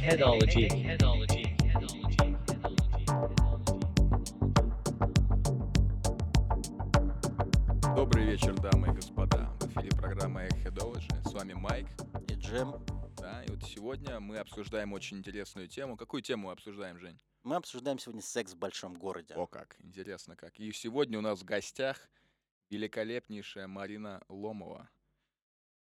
Headology. Добрый вечер, дамы и господа. В эфире программа Headology. С вами Майк. И Джем. Да, и вот сегодня мы обсуждаем очень интересную тему. Какую тему мы обсуждаем, Жень? Мы обсуждаем сегодня секс в большом городе. О как, интересно как. И сегодня у нас в гостях великолепнейшая Марина Ломова.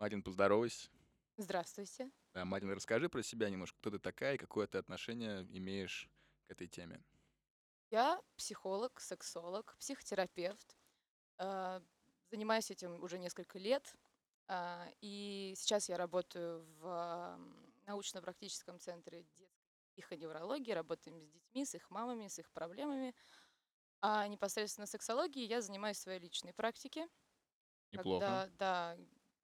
Марин, поздоровайся. Здравствуйте. Да, Марина, расскажи про себя немножко, кто ты такая и какое ты отношение имеешь к этой теме. Я психолог, сексолог, психотерапевт. Э, Занимаюсь этим уже несколько лет. А, И сейчас я работаю в м, научно-практическом центре детской психоневрологии. Работаем с детьми, с их мамами, с их проблемами. А непосредственно сексологией я занимаюсь в своей личной практике. Неплохо. Когда, да,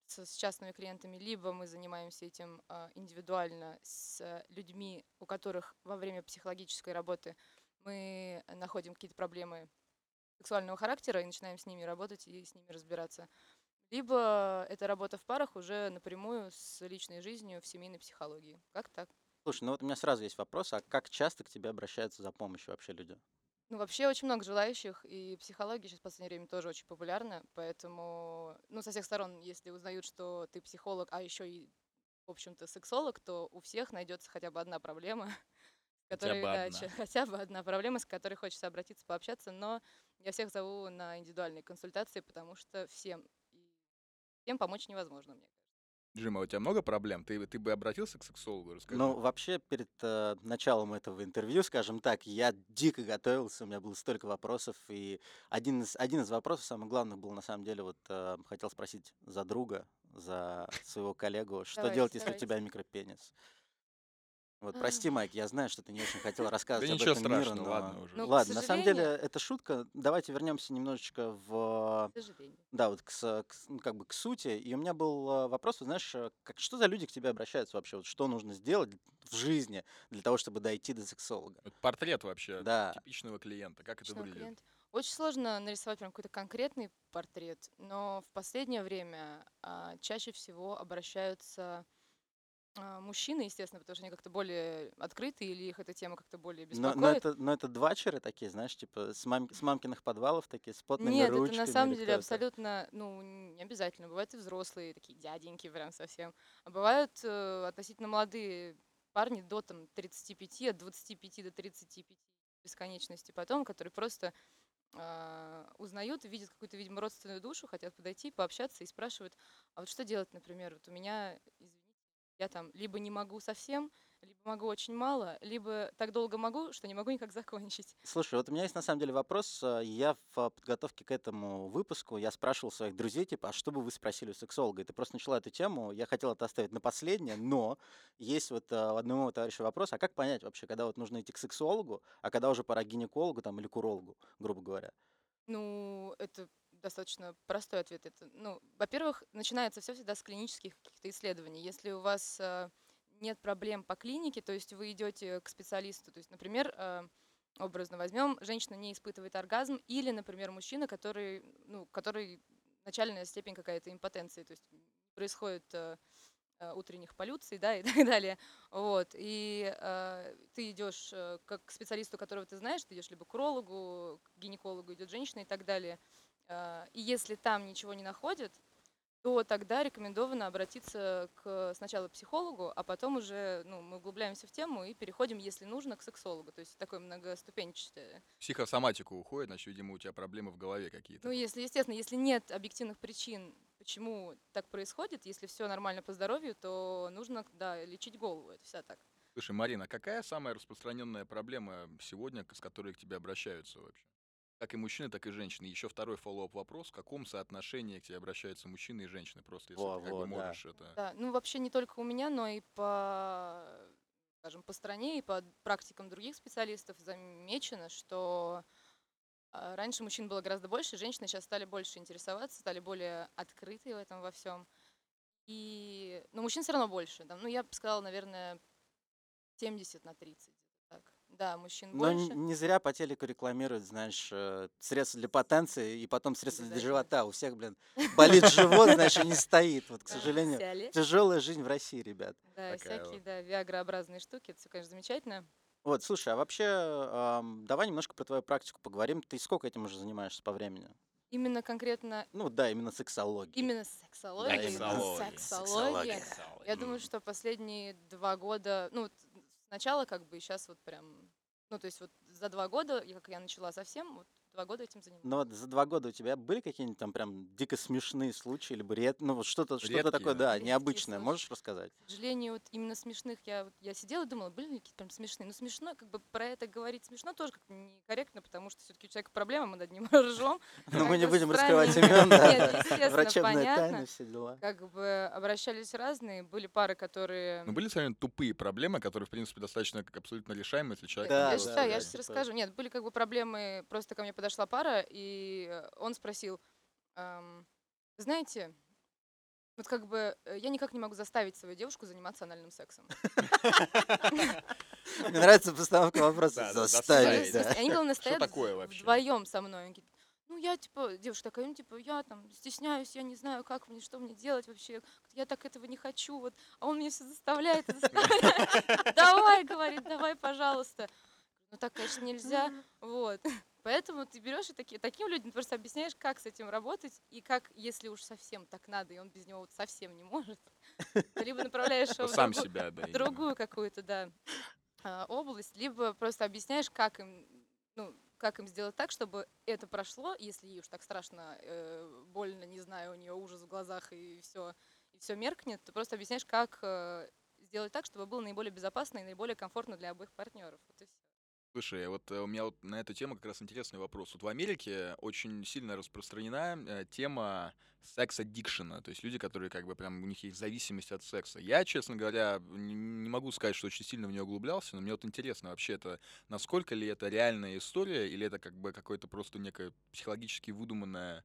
с, частными клиентами, либо мы занимаемся этим а, индивидуально с э, людьми, у которых во время психологической работы мы находим какие-то проблемы сексуального характера и начинаем с ними работать и с ними разбираться. Либо это работа в парах уже напрямую с личной жизнью в семейной психологии. Как так? Слушай, ну вот у меня сразу есть вопрос, а как часто к тебе обращаются за помощью вообще люди? Ну, вообще очень много желающих, и психология сейчас в последнее время тоже очень популярна, поэтому, ну, со всех сторон, если узнают, что ты психолог, а еще и, в общем-то, сексолог, то у всех найдется хотя бы одна проблема, с Хотя которой, бы да, одна. хотя бы одна проблема, с которой хочется обратиться, пообщаться, но я всех зову на индивидуальные консультации, потому что всем, и всем помочь невозможно, мне. Джима, у тебя много проблем? Ты, ты бы обратился к сексологу? Расскажи. Ну, вообще, перед э, началом этого интервью, скажем так, я дико готовился, у меня было столько вопросов, и один из, один из вопросов, самый главный был, на самом деле, вот э, хотел спросить за друга, за своего коллегу, что Давайте, делать, если у тебя микропенис? Вот, прости, Майк, я знаю, что ты не очень хотел рассказывать Да об ничего этом миру, страшного, но... ладно уже. Ну, ладно, на самом деле, это шутка. Давайте вернемся немножечко в да, вот к, к ну, как бы к сути. И у меня был э, вопрос, знаешь, э, как, что за люди к тебе обращаются вообще? Вот что нужно сделать в жизни для того, чтобы дойти до сексолога? Вот портрет вообще Да. типичного клиента. Как это Личного выглядит? клиента. Очень сложно нарисовать прям какой-то конкретный портрет, но в последнее время а, чаще всего обращаются мужчины, естественно, потому что они как-то более открыты или их эта тема как-то более Но, беспокоит. но это, но это двачеры такие, знаешь, типа с, мам- с мамкиных подвалов такие, с потными Нет, ручками. это на самом деле абсолютно, ну, не обязательно. Бывают и взрослые, такие дяденьки прям совсем. А бывают э, относительно молодые парни до там 35, от 25 до 35 бесконечности потом, которые просто а, узнают, видят какую-то, видимо, родственную душу, хотят подойти, пообщаться и спрашивают, а вот что делать, например, вот у меня, извините, я там либо не могу совсем, либо могу очень мало, либо так долго могу, что не могу никак закончить. Слушай, вот у меня есть на самом деле вопрос. э, Я в э, подготовке к этому выпуску, я спрашивал своих друзей, типа, а что бы вы спросили у сексолога? И ты просто начала эту тему, я хотел это оставить на последнее, но есть вот э, у одного товарища вопрос, а как понять вообще, когда вот нужно идти к сексологу, а когда уже пора к гинекологу там или к урологу, грубо говоря? Ну, это достаточно простой ответ. Это, ну, во-первых, начинается все всегда с клинических каких-то исследований. Если у вас э, нет проблем по клинике, то есть вы идете к специалисту, то есть, например, э, образно возьмем, женщина не испытывает оргазм, или, например, мужчина, который, ну, который начальная степень какая-то импотенции, то есть происходит э, утренних полюций, да, и так далее. Вот. И э, ты идешь как к специалисту, которого ты знаешь, ты идешь либо к урологу, к гинекологу идет женщина и так далее. Э, и если там ничего не находят, то тогда рекомендовано обратиться к сначала психологу, а потом уже ну, мы углубляемся в тему и переходим, если нужно, к сексологу. То есть такое многоступенчатое. Психосоматику уходит, значит, видимо, у тебя проблемы в голове какие-то. Ну, если, естественно, если нет объективных причин, почему так происходит, если все нормально по здоровью, то нужно, да, лечить голову. Это вся так. Слушай, Марина, какая самая распространенная проблема сегодня, с которой к тебе обращаются вообще? Как и мужчины, так и женщины. Еще второй фоллоуп вопрос. В каком соотношении к тебе обращаются мужчины и женщины? Просто если Во, ты как бы во, да. можешь это... Да, ну вообще не только у меня, но и по, скажем, по стране и по практикам других специалистов замечено, что а, раньше мужчин было гораздо больше, женщины сейчас стали больше интересоваться, стали более открыты в этом во всем. И, но мужчин все равно больше. да. Ну, я бы сказала, наверное, 70 на 30. Да, мужчин Но больше. не зря по телеку рекламируют, знаешь, э, средства для потенции и потом средства для Обязательно. живота. У всех, блин, болит живот, значит, и не стоит. Вот, к Да, сожалению, тяжелая жизнь в России, ребят. Да, Такая всякие, вот. да, виагрообразные штуки. Это все, конечно, замечательно. Вот, слушай, а вообще, ам, давай немножко про твою практику поговорим. Ты сколько этим уже занимаешься по времени? Именно конкретно, Ну да, именно сексологией. именно сексология. именно Сексология. Я думаю, что последние два года, ну, вот сначала как бы, и сейчас вот прям, ну, то есть вот за два года, как я начала совсем, вот два года этим занимаюсь. Но вот за два года у тебя были какие-нибудь там прям дико смешные случаи, либо ред... ну вот что-то что такое, да? Редкие необычное. случаи. Можешь рассказать? К сожалению, вот именно смешных я, вот я сидела и думала, блин, какие прям смешные. Ну, смешно, как бы про это говорить смешно тоже как-то некорректно, потому что все-таки у человека проблема, мы над ним ржем. Но мы не будем раскрывать имен, да. Врачебная тайна, все дела. Как бы обращались разные, были пары, которые... Ну, были совсем тупые проблемы, которые, в принципе, достаточно как абсолютно решаемы, если человек... Да, я считаю, я сейчас расскажу. Нет, были как бы проблемы, просто ко мне подошла пара, и э, он спросил, эм, знаете, вот как бы э, я никак не могу заставить свою девушку заниматься анальным сексом. Мне нравится постановка вопроса. Заставить, да. Они, главное, стоят вдвоем со мной. Ну, я, типа, девушка такая, ну, типа, я там стесняюсь, я не знаю, как мне, что мне делать вообще. Я так этого не хочу, вот. А он меня все заставляет, заставляет. Давай, говорит, давай, пожалуйста. Ну, так, конечно, нельзя. Вот. Поэтому ты берешь и таки, таким людям просто объясняешь, как с этим работать, и как, если уж совсем так надо, и он без него вот совсем не может, то либо направляешь его в Сам другую- себя, да. другую какую-то, да, а, область, либо просто объясняешь, как им, ну, как им сделать так, чтобы это прошло, если ей уж так страшно, э, больно, не знаю, у нее ужас в глазах и все, и все меркнет, ты просто объясняешь, как э, сделать так, чтобы было наиболее безопасно и наиболее комфортно для обоих партнеров. Вот и всё. Слушай, вот э, у меня вот на эту тему как раз интересный вопрос. Вот в Америке очень сильно распространена э, тема секс-аддикшена, то есть люди, которые как бы прям у них есть зависимость от секса. Я, честно говоря, н- не могу сказать, что очень сильно в нее углублялся, но мне вот интересно вообще это, насколько ли это реальная история, или это как бы какое-то просто некая психологически выдуманная,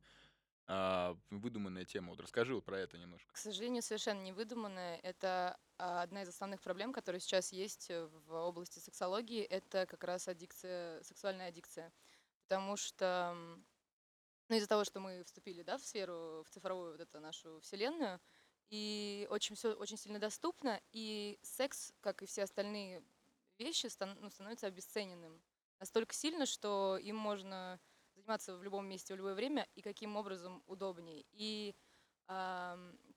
выдуманная тема. Вот расскажи вот про это немножко. К сожалению, совершенно не выдуманное. Это одна из основных проблем, которые сейчас есть э, в области сексологии. Это как раз аддикция, сексуальная аддикция. Потому что, ну, из-за того, что мы вступили, да, в сферу, в цифровую вот эту нашу вселенную, и очень все очень сильно доступно, и секс, как и все остальные вещи, стан- ну, становится обесцененным. Настолько сильно, что им можно заниматься в любом месте, в любое время, и каким образом удобнее. И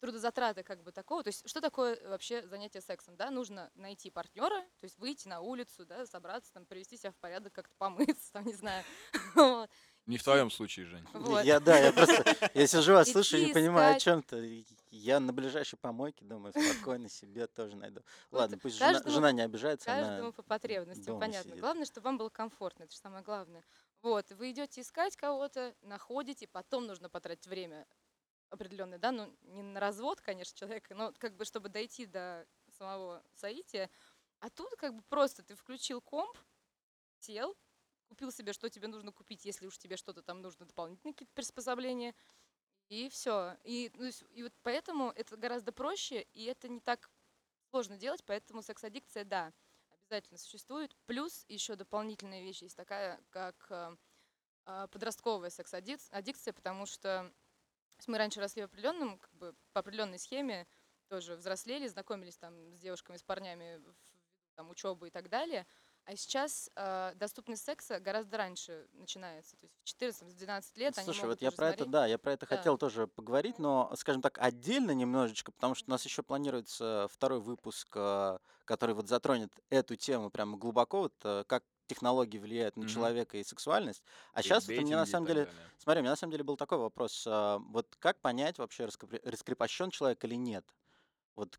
трудозатраты как бы такого. То есть что такое вообще занятие сексом? Да, нужно найти партнера, то есть выйти на улицу, да, собраться, там, привести себя в порядок, как-то помыться, там, не знаю. Вот. Не в твоем случае, Жень. Вот. Я, да, я просто, я сижу вас слушаю, не понимаю, о искать. чем ты. Я на ближайшей помойке, думаю, спокойно себе тоже найду. Ладно, пусть жена, каждому- жена не обижается, Каждому она... по потребностям, понятно. сидит. Главное, чтобы вам было комфортно, это же самое главное. Вот, вы идете искать кого-то, находите, потом нужно потратить время определенное, да, ну не на развод, конечно, человека, но как бы чтобы дойти до самого соития. А тут как бы просто ты включил комп, сел, купил себе, что тебе нужно купить, если уж тебе что-то там нужно, дополнительные какие-то приспособления, и все. И, ну, и вот поэтому это гораздо проще, и это не так сложно делать, поэтому секс-аддикция, да, обязательно существует. Плюс еще дополнительная вещь есть такая, как э, а, подростковая секс-аддикция, потому что мы раньше росли в определенном, как бы по определенной схеме, тоже взрослели, знакомились там с девушками, с парнями, там, учебы и так далее. А сейчас э, доступность секса гораздо раньше начинается. То есть в 14-12 лет они Слушай, могут вот я про это, смотреть. да, я про это Да. хотел тоже поговорить, но, скажем так, отдельно немножечко, потому что у нас еще планируется второй выпуск, э, который вот затронет эту тему прямо глубоко, вот э, как технологии влияют на Мгм. человека и сексуальность. А сейчас вот у меня на и самом деле, далее. смотри, у меня на самом деле был такой вопрос, а, вот как понять вообще, раскрепощен человек или нет? Вот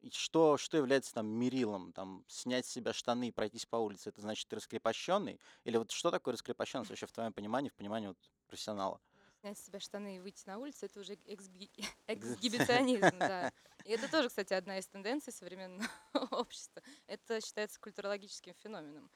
и что, что является там мерилом? Там, снять с себя штаны и пройтись по улице, это значит ты раскрепощенный? Или вот что такое раскрепощенность вообще в твоем понимании, в понимании вот профессионала? снять с себя штаны и выйти на улицу, это уже эксби- эксгибиционизм, да. И это тоже, кстати, одна из тенденций современного общества. Это считается культурологическим феноменом.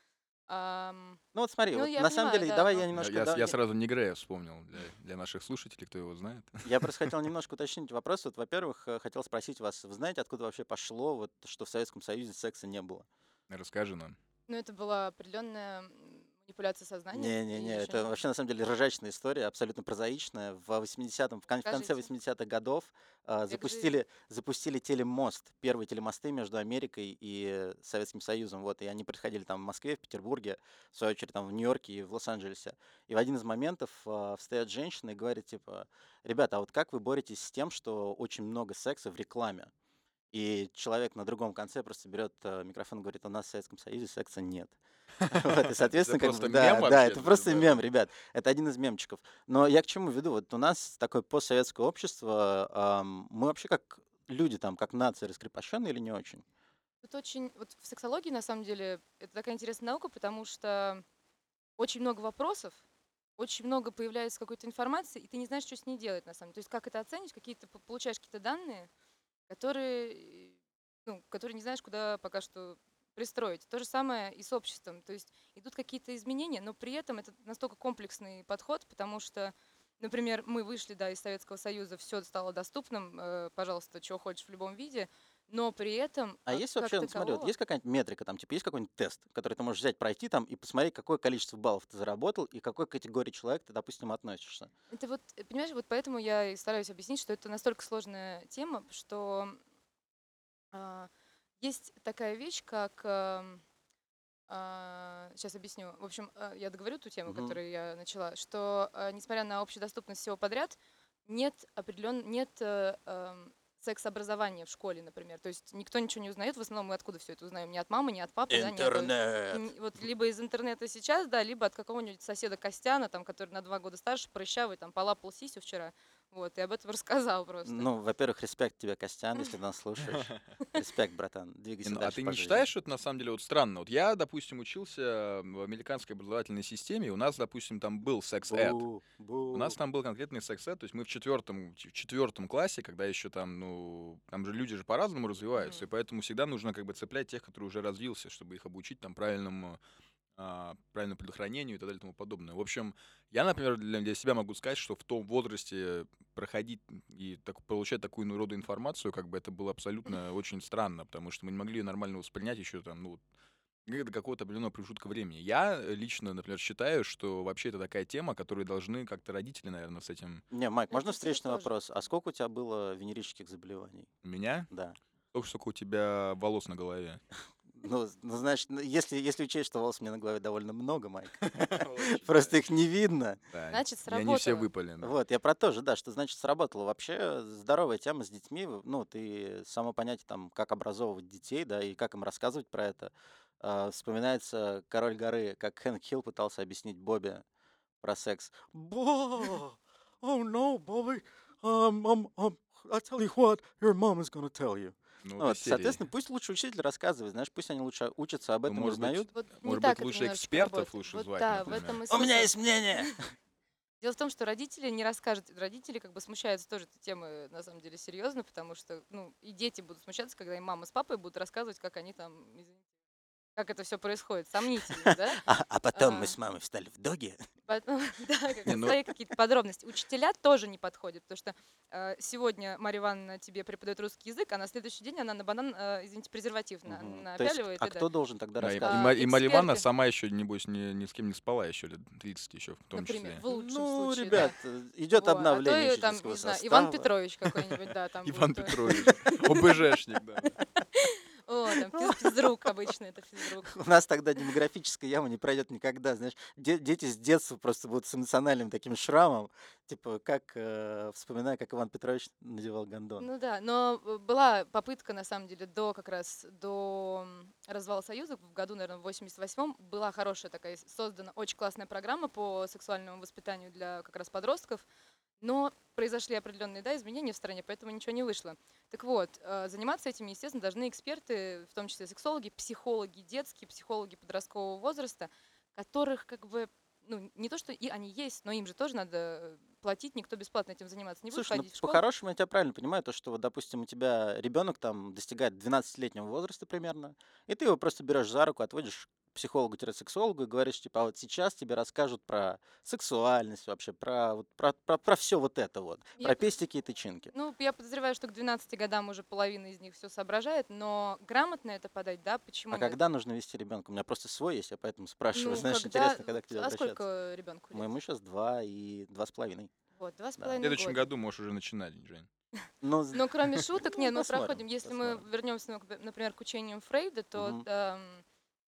Ну вот смотри, Ну, вот на самом понимаю, деле, да, давай я Я, немножко... я давай я я- сразу не Грея вспомнил для, для наших слушателей, кто его знает. Я просто хотел немножко уточнить вопрос. Вот, во-первых, э, хотел спросить вас, вы знаете, откуда вообще пошло, вот, что в Советском Союзе секса не было? Расскажи нам. Ну, это была определенная манипуляция сознанием. Не-не-не, это вообще на самом деле ржачная история, абсолютно прозаичная. В 80-м, в кон- в конце Скажите. 80-х годов Век запустили, запустили телемост, первые телемосты между Америкой и Советским Союзом. Вот, и они происходили там в Москве, в Петербурге, в свою очередь там в Нью-Йорке и в Лос-Анджелесе. И в один из моментов а, встает женщина и говорит, типа, ребята, а вот как вы боретесь с тем, что очень много секса в рекламе? И человек на другом конце просто берет э, микрофон и говорит, у нас в Советском Союзе секса нет. Вот, и, соответственно, как бы, да, да, это просто мем, ребят. Это один из мемчиков. Но я к чему веду? Вот у нас такое постсоветское общество, мы вообще как люди там, как нация раскрепощенные или не очень? Тут очень, вот в сексологии, на самом деле, это такая интересная наука, потому что очень много вопросов, очень много появляется какой-то информации, и ты не знаешь, что с ней делать, на самом деле. То есть как это оценить, какие ты п- получаешь какие-то данные, которые, ну, которые не знаешь, куда пока что пристроить. То же самое и с обществом. То есть идут какие-то изменения, но при этом это настолько комплексный подход, потому что, например, мы вышли да, из Советского Союза, все стало доступным, э, пожалуйста, чего хочешь в любом виде, но при этом... А как- есть как вообще, ну, смотри, вот есть какая-нибудь метрика, там, типа, есть какой-нибудь тест, который ты можешь взять, пройти там и посмотреть, какое количество баллов ты заработал и к какой категории человек ты, допустим, относишься? Это вот, э, понимаешь, вот поэтому я и стараюсь объяснить, что это настолько сложная тема, что а, есть такая вещь, как... сейчас объясню. В общем, а, я договорю ту тему, Мгм. которую я начала, что а, несмотря на общедоступность всего подряд, нет определен, нет э, секс-образования в школе, например. То есть никто ничего не узнает. В основном мы откуда все это узнаем? Не от мамы, не от папы, да, не от- Интернет! Вот либо из интернета сейчас, да, либо от какого-нибудь соседа Костяна, там, который на два года старше, прыщавый, там, полапал сисю вчера. Вот, и об этом рассказал просто. Ну, во-первых, респект тебе, Костян, если ты нас слушаешь. Респект, братан. Двигайся ну, дальше а ты не считаешь, что это на самом деле вот странно? Вот я, допустим, учился в американской образовательной системе, и у нас, допустим, там был секс-эд. У нас там был конкретный секс-эд, то есть мы в четвертом, в четвертом классе, когда еще там, ну, там же люди же по-разному развиваются, и поэтому всегда нужно как бы цеплять тех, которые уже развился, чтобы их обучить там правильному а, правильному предохранению и так далее и тому подобное. В общем, я, например, для, для себя могу сказать, что в том возрасте проходить и так, получать такую ну, рода информацию, как бы это было абсолютно очень странно, потому что мы не могли ее нормально воспринять еще там, ну, до какого-то определенного промежутка времени. Я лично, например, считаю, что вообще это такая тема, которую должны как-то родители, наверное, с этим... Не, Майк, можно встречный тоже. вопрос? А сколько у тебя было венерических заболеваний? У меня? Да. Сколько, сколько у тебя волос на голове? Ну, ну, значит, ну, если, если учесть, что волос у меня на голове довольно много, Майк, просто их не видно. Значит, И они все сработало. выпали. Вот, я про то же, да, что значит сработало. Вообще здоровая тема с детьми, ну, ты само понятие там, как образовывать детей, да, и как им рассказывать про это. А, Вспоминается «Король горы», как Хэнк Хилл пытался объяснить Бобби про секс. Бо! Oh no, Bobby. Um, um, um, I tell you what, your mom is gonna tell you. Ну, Вот, соответственно, пусть лучше учитель рассказывает, знаешь, пусть они лучше учатся об Ну, этом и может быть, узнают. Вот не Может быть, лучше экспертов работает. лучше Вот звать, да, в этом и У меня есть мнение! Дело в том, что родители не расскажут. Родители как бы смущаются тоже этой темы, на самом деле, серьезно, потому что, ну, и дети будут смущаться, когда им мама с папой будут рассказывать, как они там, извините, как это все происходит. Сомнительно, да? А, а потом мы А. с мамой встали в доге. Поэтому, да, как Не, ну- свои какие-то подробности. Учителя тоже не подходят, потому что э, сегодня Марья Ивановна тебе преподает русский язык, а на следующий день она на банан, э, извините, презерватив на, Мгм. напяливает. То есть, и а да. кто должен тогда Да, и, и рассказывать? А, и Марья Ивановна сама еще, небось, ни, ни с кем не спала еще лет 30 еще, в том Например, числе. в лучшем ну, случае, ребят, да. э, идет Вот. А то обновление и там, учительского не знаю, Иван. Петрович какой-нибудь, да, там Иван будет, Петрович, ОБЖшник, да. О, там физ- физрук обычно, это физрук. У нас тогда демографическая яма не пройдет никогда, знаешь. Де- дети с детства просто будут с эмоциональным таким шрамом, типа как, э, вспоминая, как Иван Петрович надевал гондон. Ну да, но э, была попытка, на самом деле, до как раз до развала Союза в году, наверное, в 88-м, была хорошая такая создана очень классная программа по сексуальному воспитанию для как раз подростков, но произошли определенные да, изменения в стране, поэтому ничего не вышло. Так вот, э, заниматься этим, естественно, должны эксперты, в том числе сексологи, психологи детские, психологи подросткового возраста, которых как бы ну, не то, что и они есть, но им же тоже надо э, платить, никто бесплатно этим заниматься не будет Слушай, ну, по-хорошему я тебя правильно понимаю, то, что, вот, допустим, у тебя ребенок там достигает 12-летнего возраста примерно, и ты его просто берешь за руку, отводишь психологу-сексологу и говоришь, типа, а вот сейчас тебе расскажут про сексуальность вообще, про, вот, про, про, про все вот это вот, Я про пестики и тычинки. Ну, я подозреваю, что к 12 годам уже половина из них все соображает, но грамотно это подать, да, почему? А мы- когда нужно вести ребенка? У меня просто свой есть, я поэтому спрашиваю. Ну, Знаешь, когда- интересно, когда к тебе А обращаться. сколько ребенку лет? Моему сейчас два и два с половиной. Вот, два с Да. В половиной следующем года. году можешь уже начинать, Жень. Ну, Но кроме шуток, Ну, нет, мы посмотрим, проходим. Если мы посмотрим. вернемся, например, к учениям Фрейда, то Мгм. эм,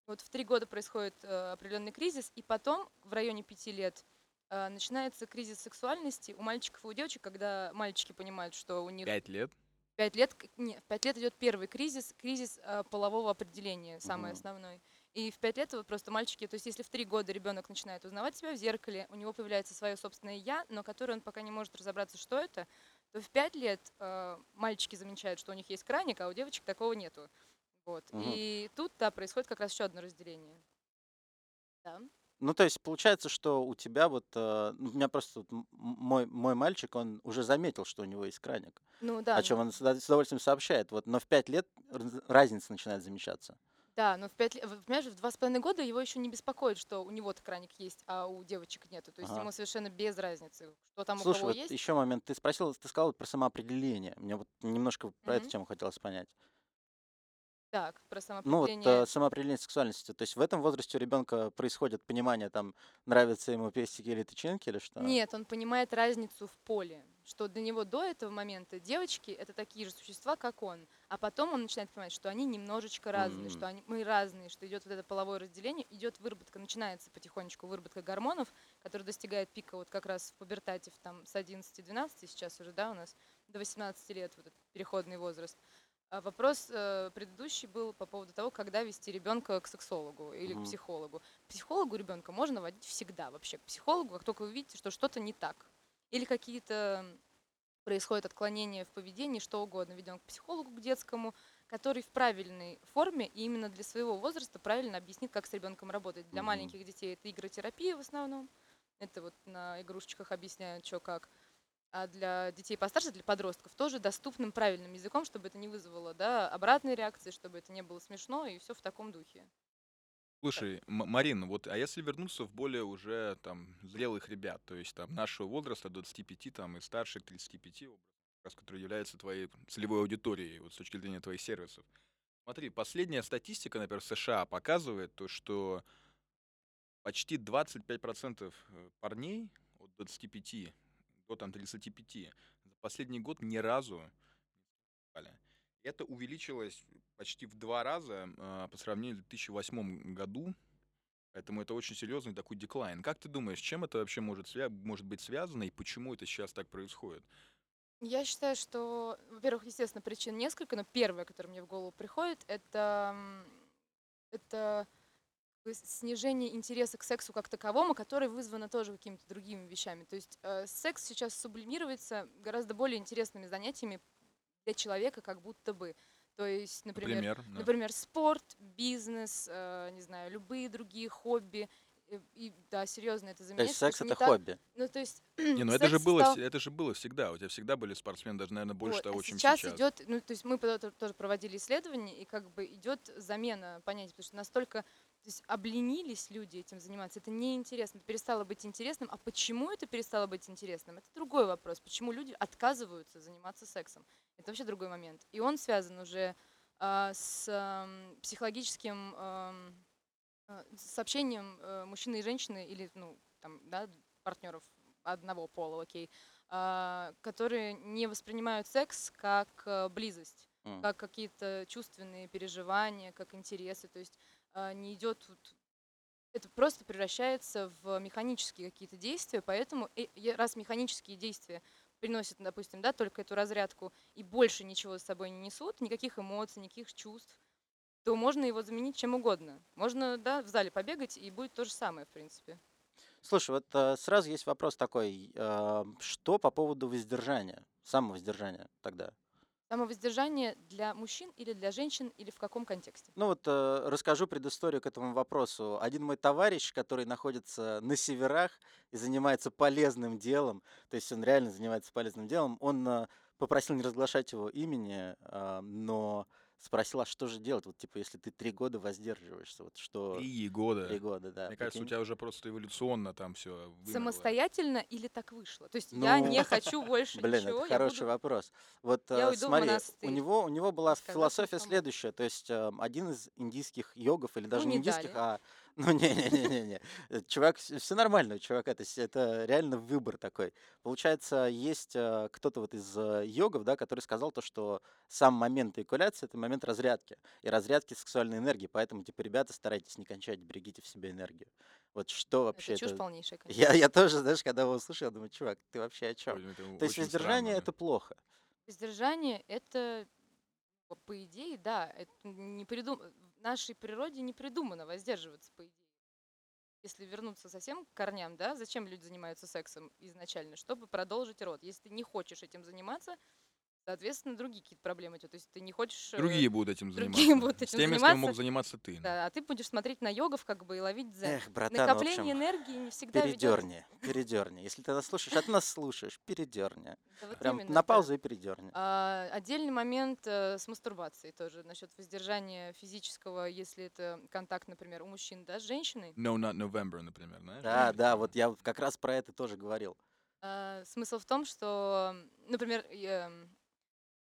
вот в три года происходит э, определенный кризис, и потом в районе пяти лет э, начинается кризис сексуальности у мальчиков и у девочек, когда мальчики понимают, что у них Пять лет. пять лет, к- не, в пять лет идет первый кризис, кризис э, полового определения, самый Мгм. основной. И в пять лет вот просто мальчики, то есть если в три года ребенок начинает узнавать себя в зеркале, у него появляется свое собственное я, но которое он пока не может разобраться, что это, то в пять лет э, мальчики замечают, что у них есть краник, а у девочек такого нету. Вот. Мгм. И тут, да, происходит как раз еще одно разделение. Да. Ну, то есть получается, что у тебя вот, э, ну, у меня просто вот мой, мой мальчик, он уже заметил, что у него есть краник. Ну да. о чем но- он с удов- с удовольствием сообщает. Вот, но в пять лет раз- разница начинает замечаться. Да, но в пять лет, понимаешь, в два с половиной года его еще не беспокоит, что у него-то краник есть, а у девочек нету. То есть Ага. ему совершенно без разницы, что там Слушай, у кого вот есть. еще момент. Ты спросил, ты сказал про самоопределение. Мне вот немножко про эту Мгм. тему хотелось понять. Так, про Ну, вот самоопределение. э, самоопределение сексуальности. То есть в этом возрасте у ребенка происходит понимание, там, нравятся ему пестики или тычинки, или что? Нет, он понимает разницу в поле, что для него до этого момента девочки это такие же существа, как он, а потом он начинает понимать, что они немножечко разные, М. что они, мы разные, что идет вот это половое разделение, идет выработка, начинается потихонечку выработка гормонов, который достигает пика вот как раз в пубертате в, там, с 11-12, сейчас уже, да, у нас до 18 лет вот этот переходный возраст. А вопрос э, предыдущий был по поводу того, когда вести ребенка к сексологу или Мгм. к психологу. К психологу ребенка можно водить всегда вообще. К психологу, как только вы видите, что что-то не так. Или какие-то происходят отклонения в поведении, что угодно. Ведем к психологу, к детскому, который в правильной форме и именно для своего возраста правильно объяснит, как с ребенком работать. Для Мгм. маленьких детей это игротерапия в основном. Это вот на игрушечках объясняют, что как. А для детей постарше, для подростков, тоже доступным правильным языком, чтобы это не вызвало да, обратной реакции, чтобы это не было смешно, и все в таком духе. Слушай, М- Марин, вот, а если вернуться в более уже там зрелых ребят, то есть там нашего возраста, 25 там и старше, к 35, образно, как раз, которые являются твоей целевой аудиторией, вот с точки зрения твоих сервисов. Смотри, последняя статистика, например, США показывает то, что почти 25% э, парней от 25 до там 35 за последний год ни разу. Это увеличилось почти в два раза а, по сравнению с 2008 году. Поэтому это очень серьезный такой деклайн. Как ты думаешь, чем это вообще может, свя- может быть связано и почему это сейчас так происходит? Я считаю, что, во-первых, естественно, причин несколько, но первая, которая мне в голову приходит, это, это снижение интереса к сексу как таковому, которое вызвано тоже какими-то другими вещами. То есть э, секс сейчас сублимируется гораздо более интересными занятиями для человека, как будто бы. То есть, например, Например, да. Например, спорт, бизнес, э, не знаю, любые другие хобби. И, и, да, серьезно, это То заменяется. есть секс это так- хобби. Ну, то есть Не, ну это же было, стал- это же было всегда. У тебя всегда были спортсмены, даже, наверное, больше Вот, того, а чем сейчас, сейчас. идет, ну, то есть мы то- тоже проводили исследования, и как бы идет замена понятий, потому что настолько то есть обленились люди этим заниматься, это неинтересно, это перестало быть интересным. А почему это перестало быть интересным? Это другой вопрос. Почему люди отказываются заниматься сексом? Это вообще другой момент. И он связан уже а, с ам, психологическим ам, а, с общением э, мужчины и женщины или ну там да партнеров одного пола, окей, а, которые не воспринимают секс как э, близость, М. как какие-то чувственные переживания, как интересы, то есть не идет вот это просто превращается в механические какие-то действия, поэтому е- раз механические действия приносят, допустим, да, только эту разрядку и больше ничего с собой не несут, никаких эмоций, никаких чувств, то можно его заменить чем угодно. Можно, да, в зале побегать, и будет то же самое, в принципе. Слушай, вот э, сразу есть вопрос такой. э, что по поводу воздержания, самовоздержания тогда? Самовоздержание для мужчин или для женщин, или в каком контексте? Ну вот э, расскажу предысторию к этому вопросу. Один мой товарищ, который находится на северах и занимается полезным делом, то есть он реально занимается полезным делом, он э, попросил не разглашать его имени, а, но спросил, а что же делать, вот типа, если ты три года воздерживаешься, вот что... Три года. Три года, да. Мне кажется, у тебя уже просто эволюционно там все Самостоятельно или так вышло? То есть я Ну, не хочу больше Блин, ничего, это я хороший буду- вопрос. Вот Я э, уйду в смотри, у монастырь. него, у него была Сказать философия следующая, то есть э, один из индийских йогов, или даже Ну, не не индийских, дали. а... Ну, не-не-не-не, чувак, все нормально у чувака, то есть это реально выбор такой. Получается, есть э, кто-то вот из э, йогов, да, который сказал то, что сам момент эякуляции — это момент разрядки, и разрядки сексуальной энергии, поэтому, типа, ребята, старайтесь не кончать, берегите в себе энергию. Вот что вообще Это чушь это... полнейшая, конечно. Я, я тоже, знаешь, когда его услышал, я думаю, чувак, ты вообще о чем? То есть воздержание — это плохо. Воздержание — это, по- идее, да, это не придум... в нашей природе не придумано воздерживаться, по идее. Если вернуться совсем к корням, да, зачем люди занимаются сексом изначально? Чтобы продолжить род. Если ты не хочешь этим заниматься, соответственно, другие какие-то проблемы. идут. То есть ты не хочешь... э, Другие будут этим заниматься. другие будут С этим теми, с кем заниматься. мог заниматься ты. Да, а ты будешь смотреть на йогов как бы и ловить дзен. Эх, братан, в Накопление общем, энергии не всегда ведет... передерни, передерни. Если ты нас слушаешь, а ты нас слушаешь, передерни. Да вот Прям именно, на да. паузу и передерни. А, отдельный момент э, с мастурбацией тоже насчет воздержания физического, если это контакт, например, у мужчин, да, с женщиной. No Not November, например, знаешь? Да, да, вот я как раз про это тоже говорил. А, смысл в том, что, например, эм,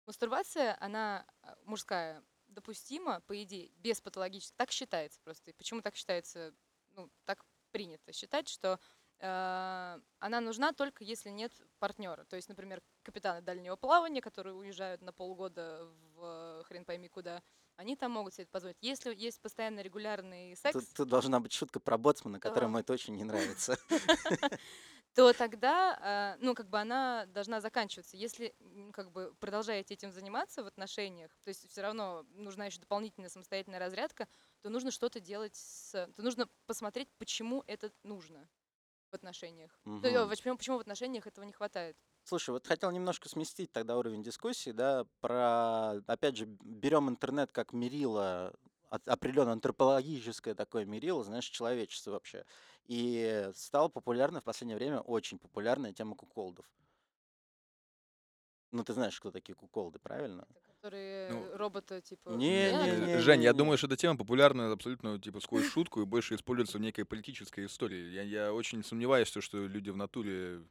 мастурбация, она а, мужская, допустима, по идее, без патологических. Так считается просто. И почему так считается? Ну, так принято считать, что э, она нужна только если нет партнера. То есть, например, капитаны дальнего плавания, которые уезжают на полгода в хрен пойми куда, они там могут себе это позволить. Если есть постоянно регулярный секс, Тут, тут должна быть шутка про боцмана, которому Да. это очень не нравится. то тогда, э, ну, как бы она должна заканчиваться. Если, как бы, продолжаете этим заниматься в отношениях, то есть все равно нужна еще дополнительная самостоятельная разрядка, то нужно что-то делать с... То нужно посмотреть, почему это нужно в отношениях. То э, Мгм. почему, почему в отношениях этого не хватает. Слушай, вот хотел немножко сместить тогда уровень дискуссии, да, про, опять же, берем интернет как мерило, определенно антропологическое такое мерило, знаешь, человечество вообще. И стала популярна в последнее время, очень популярная тема куколдов. Ну, ты знаешь, кто такие куколды, правильно? Которые Ну, робота, типа... не, нет? не, не. Жень, я думаю, что эта тема популярна абсолютно типа сквозь шутку и больше используется в некой политической истории. Я, я очень сомневаюсь, что люди в натуре...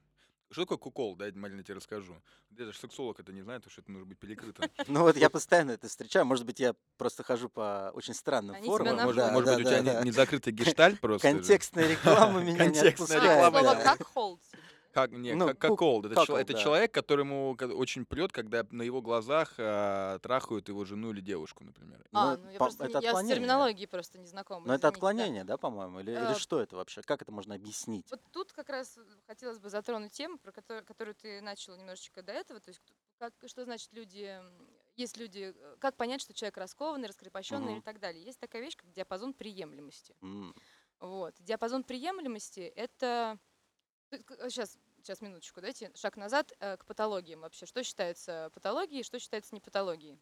Что такое кукол? Дай, маленько тебе расскажу. Даже сексолог это не знает, потому что это нужно быть перекрыто. Ну вот я постоянно это встречаю. Может быть, я просто хожу по очень странным форумам. Может, Да, да, быть, у тебя да, не- да. закрытый гештальт просто? Контекстная реклама меня не Контекстная А, реклама, слово да. как холд. Как, не, Ну, как, как cold. Это, как чел- это да. человек, которому очень прет, когда на его глазах а, трахают его жену или девушку, например. А, Ну, ну я по- просто не- это я с отклонение. терминологией просто не знакома. Но это извините, да. отклонение, да, по-моему? Или, или Э, что это вообще? Как это можно объяснить? Вот тут как раз хотелось бы затронуть тему, про которую, которую ты начал немножечко до этого. То есть как, что значит люди... Есть люди... э, Как понять, что человек раскованный, раскрепощенный Мгм. и так далее. Есть такая вещь, как диапазон приемлемости. М, Вот. Диапазон приемлемости — это... Сейчас, сейчас, минуточку, дайте шаг назад э, к патологиям вообще. Что считается патологией, что считается не патологией?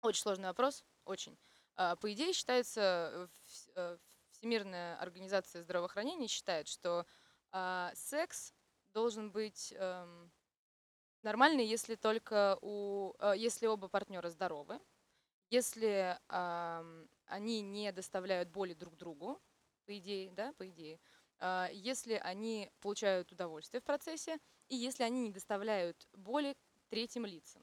Очень сложный вопрос, очень. А, По идее, считается, э, вс- э, Всемирная организация здравоохранения считает, что а, секс должен быть эм, нормальный, если только у, э, если оба партнера здоровы, если они не доставляют боли друг другу, по идее, да, по идее, если они получают удовольствие в процессе, и если они не доставляют боли третьим лицам.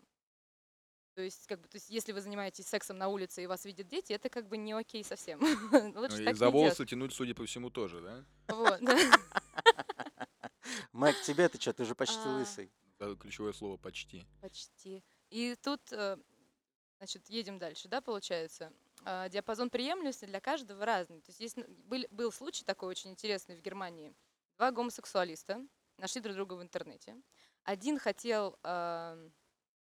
То есть, как бы, то есть, если вы занимаетесь сексом на улице и вас видят дети, это как бы не окей совсем. Лучше Ну, и так за не делать. волосы тянуть, судя по всему, тоже, да? Вот, да. Майк, тебе ты что, ты уже почти А. лысый. Ключевое слово «почти». Почти. И тут, э, значит, едем дальше, да, получается. А, Диапазон приемлемости для каждого разный. То есть, есть был, был случай такой очень интересный в Германии. Два гомосексуалиста нашли друг друга в интернете. Один хотел э,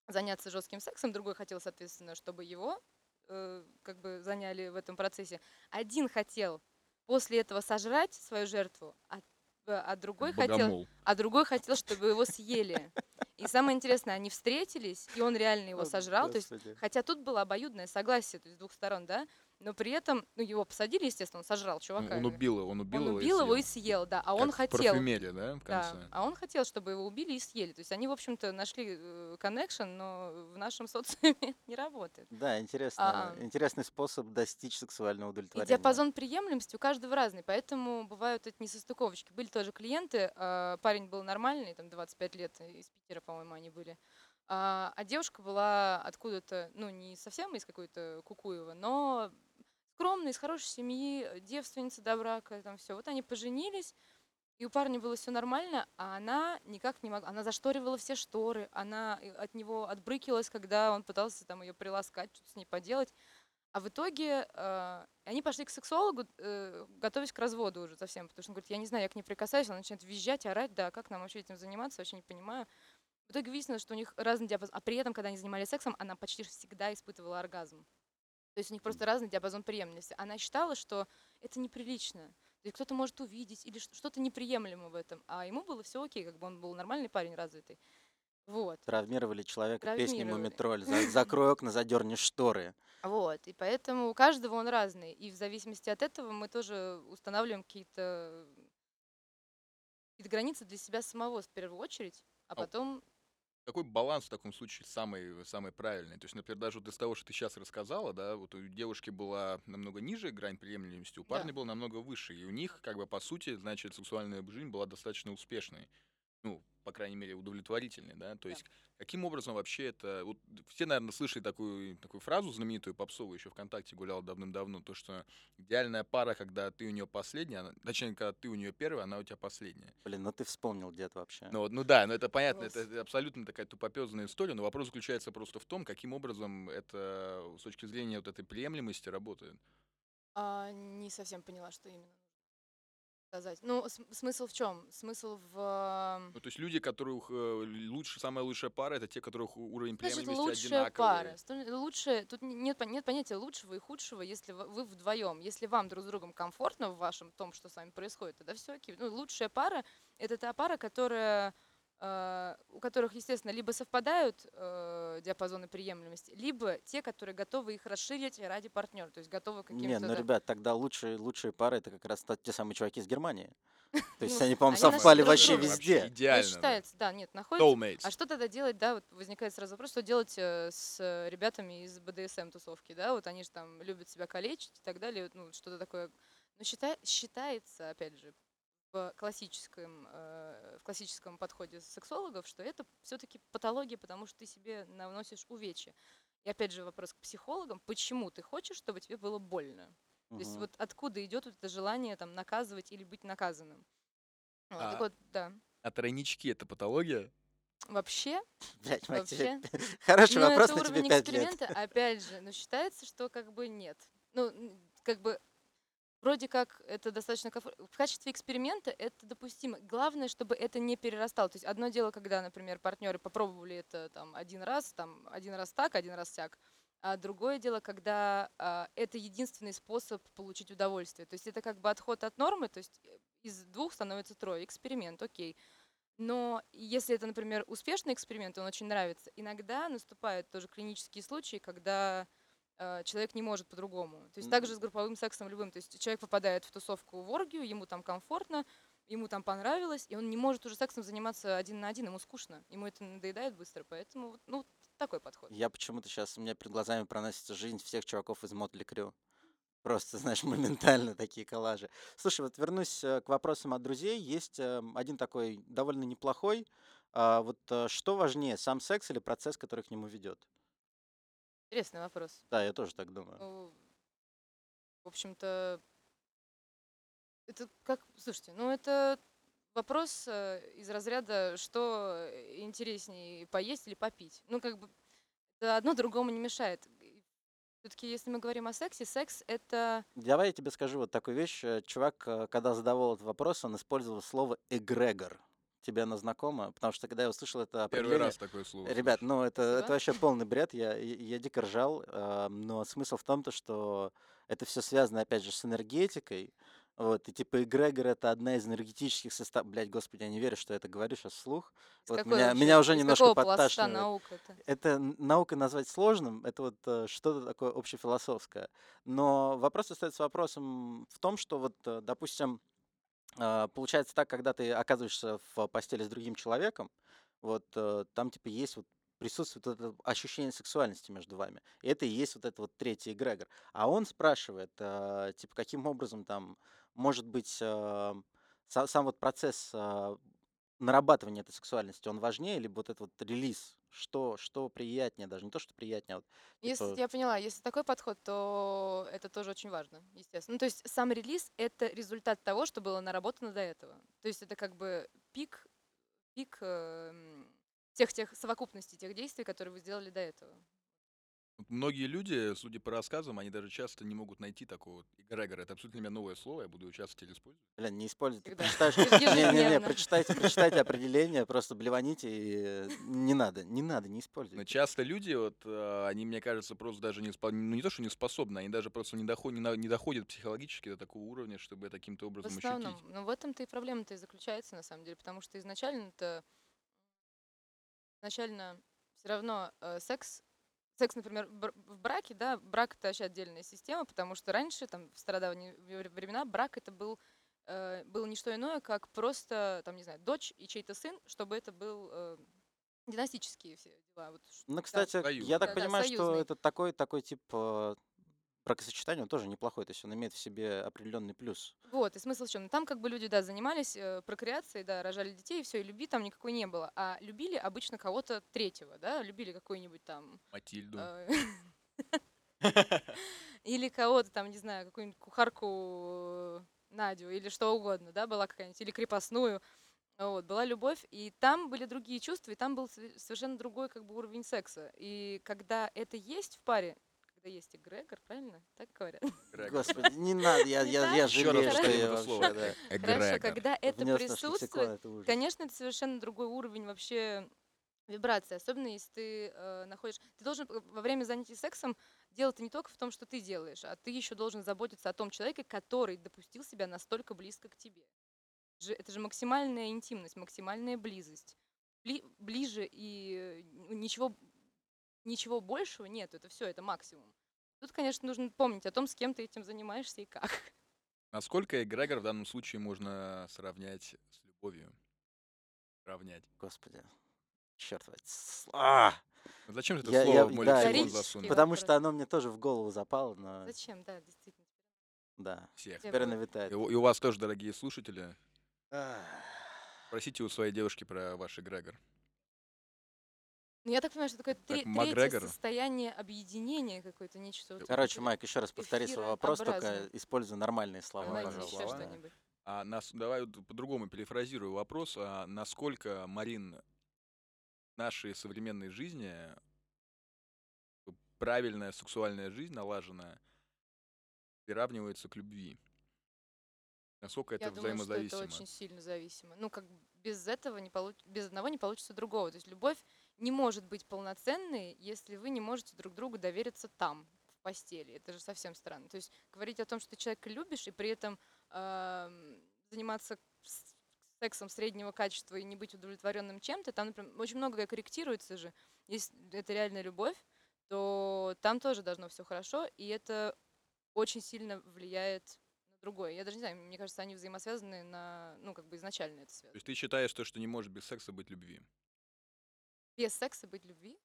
заняться жестким сексом, другой хотел, соответственно, чтобы его э, как бы заняли в этом процессе. Один хотел после этого сожрать свою жертву, а, а другой хотел Богомол. а другой хотел, чтобы его съели. И самое интересное, они встретились, и он реально его сожрал. То есть, хотя тут было обоюдное согласие, то есть с двух сторон, да. Но при этом, ну, его посадили, естественно, он сожрал чувака. он убил его, он убил Он его убил его и съел. да. А Как он в хотел, парфюмерии, да, в да, конце? а он хотел, чтобы его убили и съели. То есть они, в общем-то, нашли коннекшн, но в нашем социуме это не работает. Да, интересно, А, интересный способ достичь сексуального И удовлетворения. диапазон приемлемости у каждого разный, поэтому бывают эти несостыковочки. Были тоже клиенты, а, парень был нормальный, там 25 лет, из Питера, по-моему, они были. А, а девушка была откуда-то, ну, не совсем из какой-то Кукуева, но скромная, из хорошей семьи, девственница до брака, там все. Вот они поженились, и у парня было все нормально, а она никак не могла. Она зашторивала все шторы, она э, от него отбрыкивалась, когда он пытался там ее приласкать, что-то с ней поделать. А в итоге э, они пошли к сексологу, э, готовясь к разводу уже совсем, потому что он говорит, я не знаю, я к ней прикасаюсь, она начинает визжать, орать, да, как нам вообще этим заниматься, вообще не понимаю. В итоге выяснилось, что у них разный диапазон, а при этом, когда они занимались сексом, она почти всегда испытывала оргазм. То есть у них просто разный диапазон приемлемости. Она считала, что это неприлично. То есть кто-то может увидеть или что-то неприемлемо в этом. А ему было все окей, как бы он был нормальный парень, развитый. Вот. Травмировали человека песней Травмировали. «Мумитроль». За- Закрой окна, задерни шторы. Вот, и поэтому у каждого он разный. И в зависимости от этого мы тоже устанавливаем какие-то какие границы для себя самого в первую очередь, а А потом Какой баланс в таком случае самый, самый правильный? То есть, например, даже вот из того, что ты сейчас рассказала, да, вот у девушки была намного ниже грань приемлемости, у парня Да. была намного выше. И у них, как бы, по сути, значит, сексуальная жизнь была достаточно успешной. Ну, по крайней мере, удовлетворительной, да. То Да. есть, каким образом вообще это... Вот все, наверное, слышали такую, такую фразу знаменитую, попсовую, еще ВКонтакте гуляла давным-давно, то, что идеальная пара, когда ты у нее последняя, она- точнее, когда ты у нее первая, она у тебя последняя. Блин, ну ты вспомнил, дед, вообще. Ну, вот, ну да, ну это понятно, Класс. это абсолютно такая тупопезная история, но вопрос заключается просто в том, каким образом это с точки зрения вот этой приемлемости работает. а, не совсем поняла, что именно сказать. Ну, см- смысл в чем? Смысл в... ам, Ну, то есть люди, которых э, лучше, самая лучшая пара, это те, которых уровень Значит, лучшая одинаковый. пара. Лучше, тут нет, нет понятия лучшего и худшего, если вы- вдвоем. Если вам друг с другом комфортно в вашем том, что с вами происходит, тогда все окей. Ну, лучшая пара — это та пара, которая у которых, естественно, либо совпадают э, диапазоны приемлемости, либо те, которые готовы их расширить ради партнера, то есть готовы каким-то... ну, да- ребят, тогда лучшие, лучшие пары это как раз те самые чуваки из Германии. То есть Ну, они, по-моему, совпали вообще везде. Идеально. Ну, считается, да, нет, находится. А что тогда делать, да, вот возникает сразу вопрос, что делать э, с э, ребятами из БДСМ-тусовки, да, вот они же там любят себя калечить и так далее, ну, что-то такое. Но счита- считается, опять же, в классическом, э, в классическом подходе сексологов, что это все-таки патология, потому что ты себе наносишь увечья. И опять же вопрос к психологам, почему ты хочешь, чтобы тебе было больно? То есть вот откуда идет вот это желание там наказывать или быть наказанным? Вот, А так вот, да. А тройнички это патология? Вообще, Блядь, тебе- вообще, Хороший ну, вопрос, это тебе уровень 5 лет. эксперимента, опять же, но считается, что как бы нет. Ну, как бы вроде как это достаточно. В качестве эксперимента это допустимо. Главное, чтобы это не перерастало. То есть одно дело, когда, например, партнеры попробовали это там один раз, там один раз так, один раз сяк. А другое дело, когда а, это единственный способ получить удовольствие. То есть это как бы отход от нормы, то есть э, из двух становится трое. Эксперимент, окей. Но если это, например, успешный эксперимент, он очень нравится, иногда наступают тоже клинические случаи, когда человек не может по-другому. То есть также с групповым сексом любым. То есть человек попадает в тусовку в оргию, ему там комфортно, ему там понравилось, и он не может уже сексом заниматься один на один, ему скучно, ему это надоедает быстро, поэтому ну такой подход. Я почему-то сейчас, у меня перед глазами проносится жизнь всех чуваков из Мотли Крю. Просто, знаешь, моментально такие коллажи. Слушай, вот вернусь э, к вопросам от друзей. Есть эм, один такой довольно неплохой. А, Вот э, что важнее, сам секс или процесс, который к нему ведет? Интересный вопрос. Да, я тоже так думаю. Ну, в общем-то, это как, слушайте, ну это вопрос э, из разряда, что интереснее, поесть или попить. Ну, как бы, это одно другому не мешает. Все-таки, если мы говорим о сексе, секс — это... Давай я тебе скажу вот такую вещь. Э, Чувак, э, когда задавал этот вопрос, он использовал слово «эгрегор». Тебе оно знакомо? Потому что когда я услышал это Первый раз такое слово. Ребят, слышу. ну это, это вообще полный бред, я, я я дико ржал, а, но смысл в том, то, что это все связано, опять же, с энергетикой, Вот, и типа эгрегор это одна из энергетических составов. Блять, господи, я не верю, что я это говорю сейчас вслух. Вот какой меня, вообще- меня уже из немножко подташнивает. наук это? Это н- наукой назвать сложным, это вот э, что-то такое общефилософское. Но вопрос остается вопросом в том, что вот, э, допустим, получается так, когда ты оказываешься в постели с другим человеком, вот э, там типа есть вот присутствует вот это ощущение сексуальности между вами. И это и есть вот этот вот третий эгрегор. А он спрашивает, э, типа, каким образом там может быть э, са- сам вот процесс нарабатывания этой сексуальности, он важнее, либо вот этот вот релиз, что, что приятнее, даже не то, что приятнее, а вот, Если типа, я поняла, если такой подход, то это тоже очень важно, естественно. Ну, то есть сам релиз это результат того, что было наработано до этого. То есть это как бы пик, пик эм, всех тех совокупностей тех действий, которые вы сделали до этого. Многие люди, судя по рассказам, они даже часто не могут найти такого эгрегора. Это абсолютно для меня новое слово, я буду его часто теперь использовать. блин, не используйте. Прочитаешь, не-не-не, прочитайте, прочитайте определение, просто блеваните, и э, не надо, не надо, не Но используйте. часто люди, вот, э, они, мне кажется, просто даже не, ну, не то, что не способны, они даже просто не, доходят, не, доходят психологически до такого уровня, чтобы это каким-то В образом основном. ощутить. Но в этом-то и проблема-то и заключается, на самом деле, потому что изначально-то изначально все равно э, секс, секс, например, в бр- в браке, да, брак это вообще отдельная система, потому что раньше, там, в стародавние времена, брак это был э, было не что иное, как просто, там, не знаю, дочь и чей-то сын, чтобы это был э, династические все дела. Вот, Ну, да. кстати, Союз, я так Да-да, понимаю, что союзный. это такой, такой тип э, бракосочетания, он тоже неплохой, то есть он имеет в себе определенный плюс. Вот, и смысл в чем? Там как бы люди, да, занимались э, прокреацией, да, рожали детей, и все, и любви там никакой не было. А любили обычно кого-то третьего, да, любили какой-нибудь там... Матильду. э, Или кого-то там, не знаю, какую-нибудь кухарку э, Надю, или что угодно, да, была какая-нибудь, или крепостную. Вот, была любовь, и там были другие чувства, и там был совершенно другой как бы уровень секса. И когда это есть в паре, когда есть эгрегор, правильно? Так говорят? Эгрегор. Господи, не надо, я, Не я, так? я жалею, что я это вообще, слово. да, Хорошо, когда это внес присутствует, это. Конечно, это совершенно другой уровень вообще вибрации, особенно если ты э, находишь... Ты должен во время занятий сексом дело-то не только в том, что ты делаешь, а ты еще должен заботиться о том человеке, который допустил себя настолько близко к тебе. Это же максимальная интимность, максимальная близость. Бли- ближе и э, ничего, ничего большего нет, это все, это максимум. Тут, конечно, нужно помнить о том, с кем ты этим занимаешься и как. Насколько эгрегор в данном случае можно сравнять с любовью? Сравнять. Господи, черт возьми. А! Ну Зачем же это Я- слово я- в мой да, лексикон засунул? Потому вопрос. что оно мне тоже в голову запало, но Зачем, да, действительно. да, Всех. Теперь оно витает. И у и у вас тоже, дорогие слушатели, спросите у своей девушки про ваш эгрегор. Ну, я так понимаю, что такое тре- третье Макгрегор? состояние объединения какое-то, нечто. вот Короче, такое Майк, еще раз повтори свой вопрос, только эфирообразное. используй нормальные слова, Давайте пожалуйста. еще слова. что-нибудь. А нас, давай вот по-другому перефразирую вопрос. А насколько, Марин, в нашей современной жизни правильная сексуальная жизнь, налаженная, приравнивается к любви? Насколько это Я думаю, что взаимозависимо? это очень сильно зависимо. Ну, как бы без этого не получ... без одного не получится другого. То есть любовь не может быть полноценной, если вы не можете друг другу довериться там, в постели. Это же совсем странно. То есть говорить о том, что ты человека любишь, и при этом ам, заниматься сексом среднего качества и не быть удовлетворенным чем-то, там, например, очень многое корректируется же. Если это реальная любовь, то там тоже должно все хорошо, и это очень сильно влияет на другое. Я даже не знаю, мне кажется, они взаимосвязаны на, ну, как бы изначально это То связано. есть ты считаешь, то, что не может без секса быть любви? Без секса быть любви?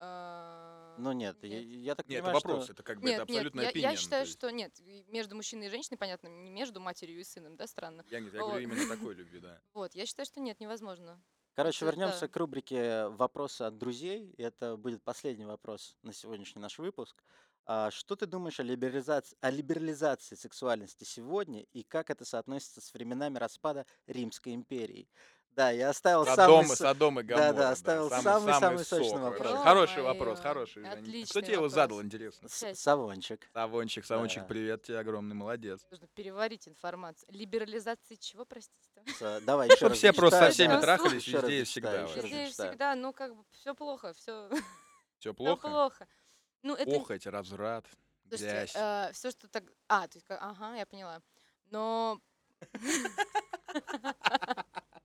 А, Ну нет, я, я так Нет, это понимаю, вопрос, что... это как бы это Нет, нет, абсолютно я, opinion. я считаю, то есть что нет, и между мужчиной и женщиной, понятно, не между матерью и сыном, да, странно. Я, не- я Вот. говорю именно такой любви, да. Вот, я считаю, что нет, невозможно. Короче, это вернемся да. к рубрике «Вопросы от друзей». И Это будет последний вопрос на сегодняшний наш выпуск. А Что ты думаешь о либерализации, о либерализации сексуальности сегодня и как это соотносится с временами распада Римской империи? Да, я оставил самый... Содом, и с- Содом и да, Гоморра. да, оставил самый- самый-самый сочный сок вообще. вопрос. Хороший Ё-моё, вопрос, хороший. Женя. Кто отличный тебе его задал, интересно? Савончик. Савончик, Савончик, Да. привет тебе, огромный молодец. Нужно переварить информацию. Либерализации чего, простите? Давай еще Чтоб раз все просто со всеми да. трахались везде и всегда. Везде и всегда, ну, как бы, все плохо, все Все плохо? плохо. Ну, это Похоть, разврат, Слушайте, грязь. все, что так... А, то есть, ага, я поняла. Но...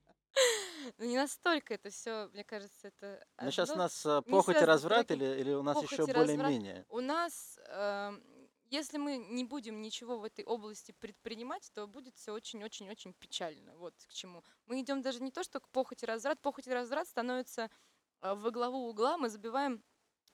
Ну, не настолько это все, мне кажется, это... Ну, сейчас у одно нас а, не похоть и связано с разврат или, или у нас Похоть еще и разврат. более-менее? У нас, эм, если мы не будем ничего в этой области предпринимать, то будет все очень-очень-очень печально. Вот к чему. Мы идем даже не то, что к похоти и разврат. Похоть и разврат становится э, во главу угла. Мы забиваем...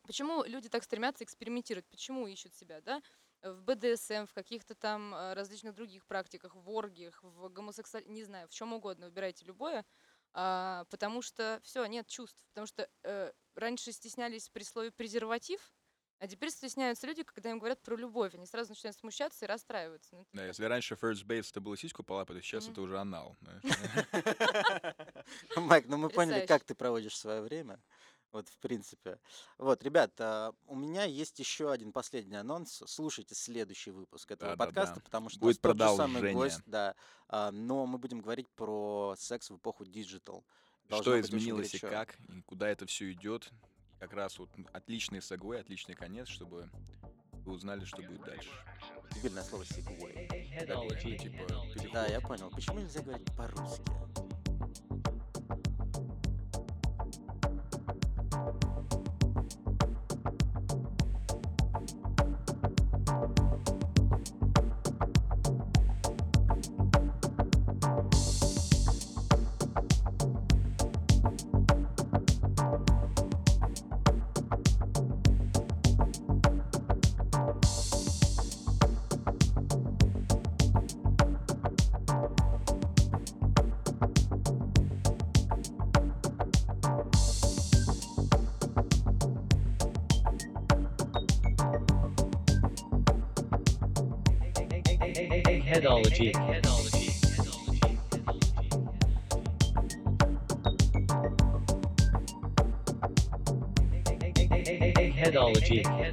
Почему люди так стремятся экспериментировать? Почему ищут себя, да? В БДСМ, в каких-то там э, различных других практиках, в оргиях, в гомосексуаль... Не знаю, в чем угодно. Выбирайте любое. А, потому что все, нет чувств. Потому что э, раньше стеснялись при слове презерватив, а теперь стесняются люди, когда им говорят про любовь. Они сразу начинают смущаться и расстраиваться. Ну, Да, как- если раньше first base это было сиську полапать, то сейчас Мгм. это уже анал. Майк, ну мы поняли, как ты проводишь свое время. Вот, в принципе. Вот, ребят, а, у меня есть еще один последний анонс. Слушайте следующий выпуск этого Да-да-да. подкаста, потому что Будет тот же самый гость, да. а, но мы будем говорить про секс в эпоху digital. Что изменилось и как, и куда это все идет. Как раз вот отличный segue, отличный конец, чтобы вы узнали, что будет дальше. Дебильное слово segue. Да, типа. Да, я понял. Почему нельзя говорить по-русски? Headology. Headology.